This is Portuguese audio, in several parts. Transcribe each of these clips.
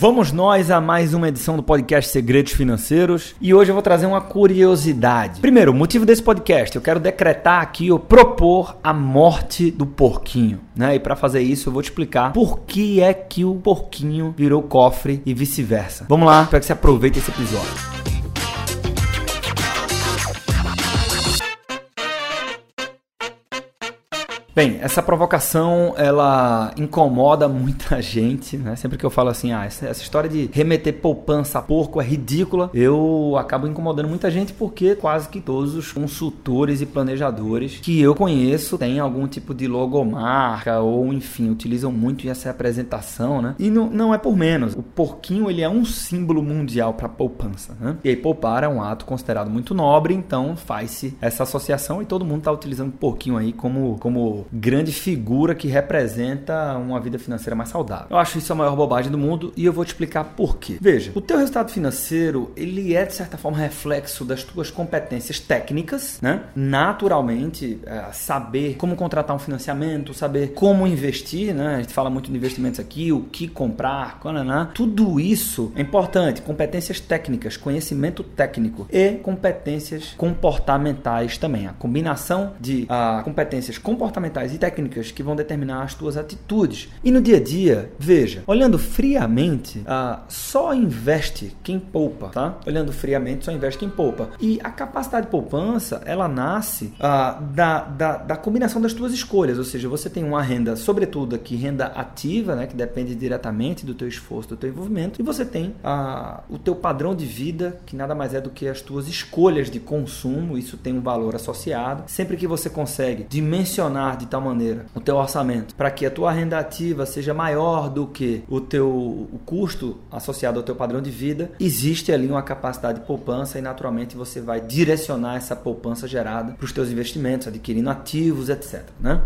Vamos nós a mais uma edição do podcast Segredos Financeiros e hoje eu vou trazer uma curiosidade. Primeiro, o motivo desse podcast, eu quero decretar aqui ou propor a morte do porquinho, né? E para fazer isso eu vou te explicar por que é que o porquinho virou cofre e vice-versa. Vamos lá, espero que você aproveite esse episódio. Bem, essa provocação ela incomoda muita gente, né? Sempre que eu falo assim, ah, essa, essa, história de remeter poupança a porco é ridícula, eu acabo incomodando muita gente porque quase que todos os consultores e planejadores que eu conheço têm algum tipo de logomarca ou enfim, utilizam muito essa apresentação, né? E não, não é por menos. O porquinho ele é um símbolo mundial para poupança, né? E aí poupar é um ato considerado muito nobre, então faz-se essa associação e todo mundo está utilizando porquinho aí como como grande figura que representa uma vida financeira mais saudável. Eu acho isso a maior bobagem do mundo e eu vou te explicar por quê. Veja, o teu resultado financeiro, ele é de certa forma reflexo das tuas competências técnicas, né? Naturalmente, é, saber como contratar um financiamento, saber como investir, né? A gente fala muito de investimentos aqui, o que comprar, quando, né? tudo isso é importante. Competências técnicas, conhecimento técnico e competências comportamentais também. A combinação de uh, competências comportamentais e técnicas que vão determinar as tuas atitudes. E no dia a dia, veja, olhando friamente, ah, só investe quem poupa, tá? Olhando friamente, só investe quem poupa. E a capacidade de poupança, ela nasce ah, da, da, da combinação das tuas escolhas, ou seja, você tem uma renda, sobretudo aqui, renda ativa, né, que depende diretamente do teu esforço, do teu envolvimento, e você tem ah, o teu padrão de vida, que nada mais é do que as tuas escolhas de consumo, isso tem um valor associado. Sempre que você consegue dimensionar de tal maneira o teu orçamento para que a tua renda ativa seja maior do que o teu o custo associado ao teu padrão de vida, existe ali uma capacidade de poupança e naturalmente você vai direcionar essa poupança gerada para os teus investimentos, adquirindo ativos, etc. Né?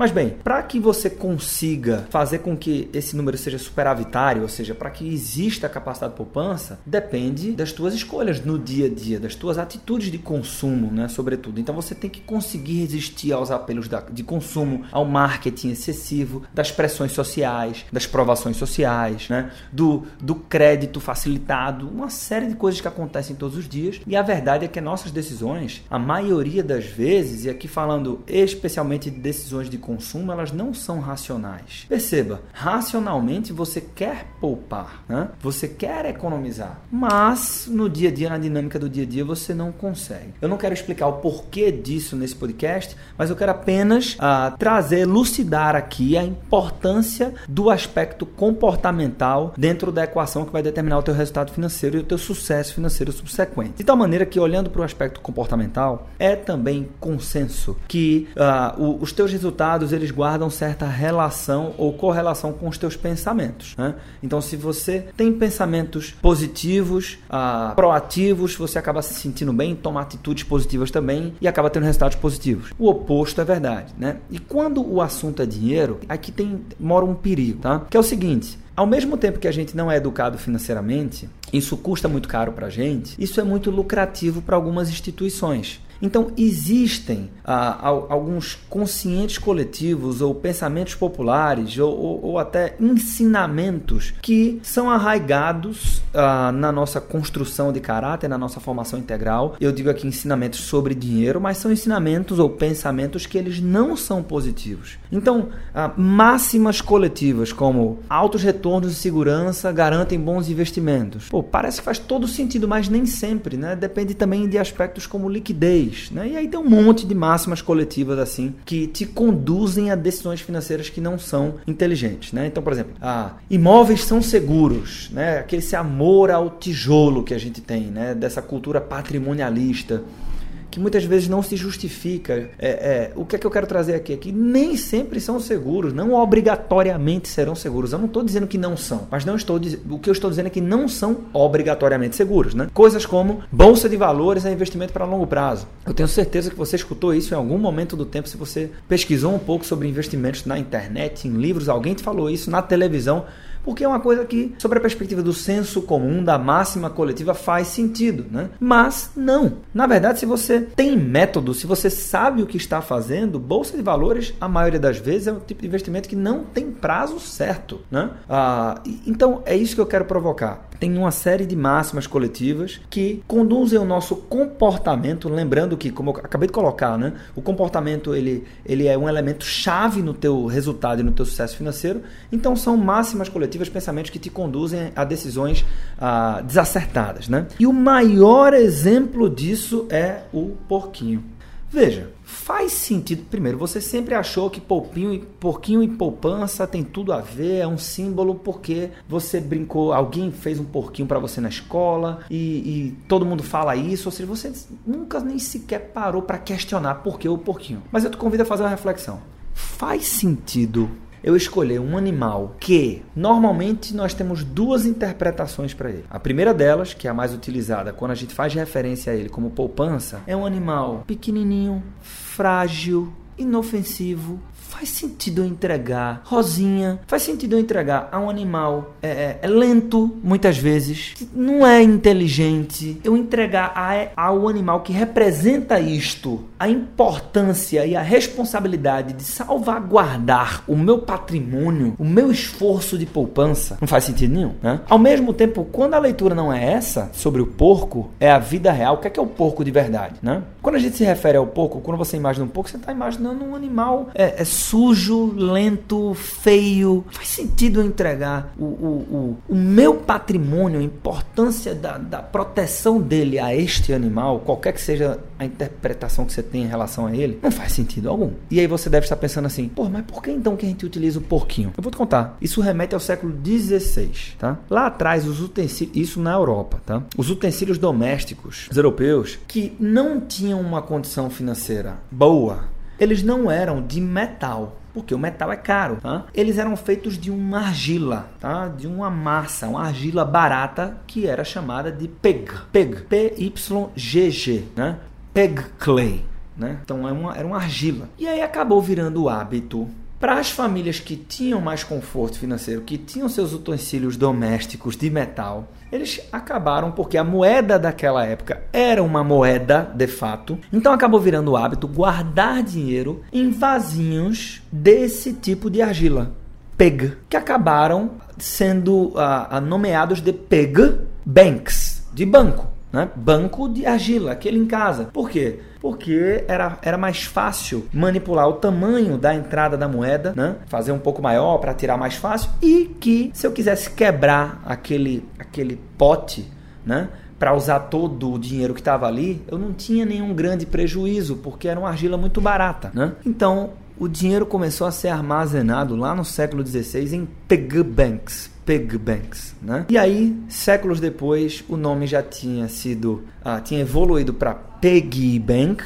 Mas bem, para que você consiga fazer com que esse número seja superavitário, ou seja, para que exista a capacidade de poupança, depende das tuas escolhas no dia a dia, das tuas atitudes de consumo, né, sobretudo. Então você tem que conseguir resistir aos apelos de consumo, ao marketing excessivo, das pressões sociais, das provações sociais, né, do, do crédito facilitado, uma série de coisas que acontecem todos os dias. E a verdade é que nossas decisões, a maioria das vezes, e aqui falando especialmente de decisões de consumo, elas não são racionais. Perceba, racionalmente você quer poupar, né? você quer economizar, mas no dia a dia, na dinâmica do dia a dia, você não consegue. Eu não quero explicar o porquê disso nesse podcast, mas eu quero apenas uh, trazer, elucidar aqui a importância do aspecto comportamental dentro da equação que vai determinar o teu resultado financeiro e o teu sucesso financeiro subsequente. De tal maneira que, olhando para o aspecto comportamental, é também consenso que uh, o, os teus resultados dados eles guardam certa relação ou correlação com os teus pensamentos. Né? Então, se você tem pensamentos positivos, ah, proativos, você acaba se sentindo bem, toma atitudes positivas também e acaba tendo resultados positivos. O oposto é verdade, né? E quando o assunto é dinheiro, aqui tem mora um perigo, tá? Que é o seguinte: ao mesmo tempo que a gente não é educado financeiramente, isso custa muito caro para a gente, isso é muito lucrativo para algumas instituições. Então, existem ah, alguns conscientes coletivos ou pensamentos populares ou, ou, ou até ensinamentos que são arraigados ah, na nossa construção de caráter, na nossa formação integral. Eu digo aqui ensinamentos sobre dinheiro, mas são ensinamentos ou pensamentos que eles não são positivos. Então, ah, máximas coletivas como altos retornos de segurança garantem bons investimentos. Pô, parece que faz todo sentido, mas nem sempre, né? Depende também de aspectos como liquidez né? E aí tem um monte de máximas coletivas assim que te conduzem a decisões financeiras que não são inteligentes, né? Então, por exemplo, ah, imóveis são seguros, né? Aquele esse amor ao tijolo que a gente tem, né? Dessa cultura patrimonialista que muitas vezes não se justifica. É, é, o que é que eu quero trazer aqui? É que nem sempre são seguros, não obrigatoriamente serão seguros. Eu não estou dizendo que não são, mas não estou o que eu estou dizendo é que não são obrigatoriamente seguros. Né? Coisas como bolsa de valores é investimento para longo prazo. Eu tenho certeza que você escutou isso em algum momento do tempo, se você pesquisou um pouco sobre investimentos na internet, em livros, alguém te falou isso na televisão Porque é uma coisa que, sobre a perspectiva do senso comum, da máxima coletiva, faz sentido, né? Mas não. Na verdade, se você tem método, se você sabe o que está fazendo, bolsa de valores, a maioria das vezes, é um tipo de investimento que não tem prazo certo, né? Ah, então, é isso que eu quero provocar tem uma série de máximas coletivas que conduzem o nosso comportamento, lembrando que, como eu acabei de colocar, né, o comportamento ele, ele é um elemento chave no teu resultado e no teu sucesso financeiro. Então são máximas coletivas, pensamentos que te conduzem a decisões ah, desacertadas, né? E o maior exemplo disso é o porquinho. Veja, faz sentido. Primeiro, você sempre achou que polpinho, porquinho e poupança tem tudo a ver, é um símbolo porque você brincou, alguém fez um porquinho para você na escola e, e, todo mundo fala isso, ou seja, você nunca nem sequer parou para questionar por que o porquinho. Mas eu te convido a fazer uma reflexão. Faz sentido eu escolher um animal que normalmente nós temos duas interpretações para ele. A primeira delas, que é a mais utilizada quando a gente faz referência a ele como poupança, é um animal pequenininho, frágil, inofensivo, faz sentido eu entregar rosinha, faz sentido eu entregar a um animal é, é, é lento, muitas vezes, não é inteligente, eu entregar a, ao animal que representa isto, a importância e a responsabilidade de salvaguardar o meu patrimônio, o meu esforço de poupança, não faz sentido nenhum. Né? Ao mesmo tempo, quando a leitura não é essa, sobre o porco, é a vida real, o que é, que é o porco de verdade? Né? Quando a gente se refere ao porco, quando você imagina um porco, você está imaginando um animal é, é sujo, lento, feio. Faz sentido eu entregar o, o, o, o meu patrimônio, a importância da, da proteção dele a este animal, qualquer que seja a interpretação que você tem em relação a ele, não faz sentido algum. E aí você deve estar pensando assim, pô, mas por que então que a gente utiliza o porquinho? Eu vou te contar. Isso remete ao século XVI, tá? Lá atrás, os utensílios, isso na Europa, tá? Os utensílios domésticos, os europeus, que não tinham uma condição financeira boa, eles não eram de metal, porque o metal é caro. Tá? Eles eram feitos de uma argila, tá? de uma massa, uma argila barata que era chamada de peg. Peg, P-Y-G-G, né? Peg clay. Né? Então era é uma, era uma argila. E aí acabou virando o hábito para as famílias que tinham mais conforto financeiro, que tinham seus utensílios domésticos de metal, eles acabaram porque a moeda daquela época era uma moeda de fato. Então acabou virando o hábito guardar dinheiro em vasinhos desse tipo de argila, peg, que acabaram sendo uh, nomeados de peg banks, de banco. Né? Banco de argila, aquele em casa. Por quê? Porque era, era mais fácil manipular o tamanho da entrada da moeda, né? fazer um pouco maior para tirar mais fácil, e que se eu quisesse quebrar aquele, aquele pote, né? para usar todo o dinheiro que estava ali, eu não tinha nenhum grande prejuízo, porque era uma argila muito barata. Né? Então, o dinheiro começou a ser armazenado lá no século XVI em piggy banks, pig banks, né? E aí, séculos depois, o nome já tinha sido, ah, tinha evoluído para piggy bank,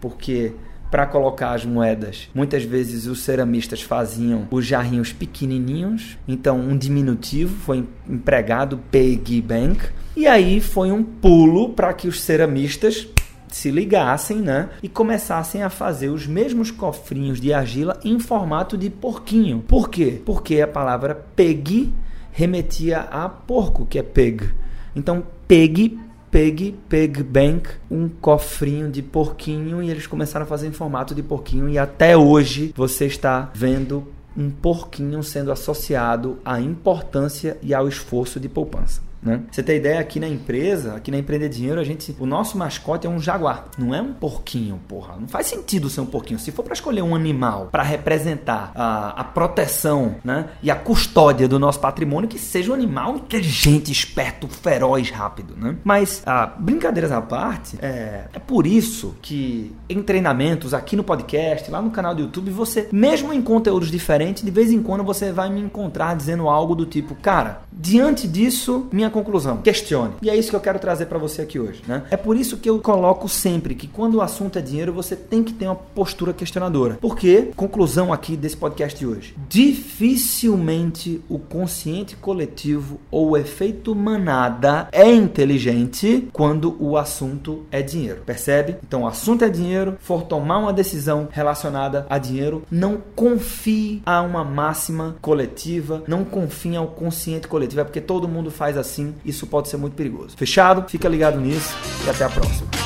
porque para colocar as moedas, muitas vezes os ceramistas faziam os jarrinhos pequenininhos, então um diminutivo foi empregado piggy bank, e aí foi um pulo para que os ceramistas se ligassem, né, e começassem a fazer os mesmos cofrinhos de argila em formato de porquinho. Por quê? Porque a palavra peg remetia a porco, que é peg. Então, peg, peg, peg bank, um cofrinho de porquinho e eles começaram a fazer em formato de porquinho e até hoje você está vendo um porquinho sendo associado à importância e ao esforço de poupança. Né? Você tem ideia, aqui na empresa, aqui na Empreender Dinheiro, a gente, o nosso mascote é um jaguar, não é um porquinho, porra. Não faz sentido ser um porquinho. Se for para escolher um animal para representar a, a proteção né, e a custódia do nosso patrimônio, que seja um animal inteligente, esperto, feroz, rápido. Né? Mas, ah, brincadeiras à parte, é, é por isso que em treinamentos, aqui no podcast, lá no canal do YouTube, você, mesmo em conteúdos diferentes, de vez em quando você vai me encontrar dizendo algo do tipo, cara, diante disso, minha minha conclusão. Questione. E é isso que eu quero trazer para você aqui hoje, né? É por isso que eu coloco sempre que quando o assunto é dinheiro, você tem que ter uma postura questionadora. Porque, conclusão aqui desse podcast de hoje, dificilmente o consciente coletivo ou o efeito manada é inteligente quando o assunto é dinheiro. Percebe? Então, o assunto é dinheiro, for tomar uma decisão relacionada a dinheiro, não confie a uma máxima coletiva, não confie ao consciente coletivo, é porque todo mundo faz assim, isso pode ser muito perigoso. Fechado? Fica ligado nisso e até a próxima.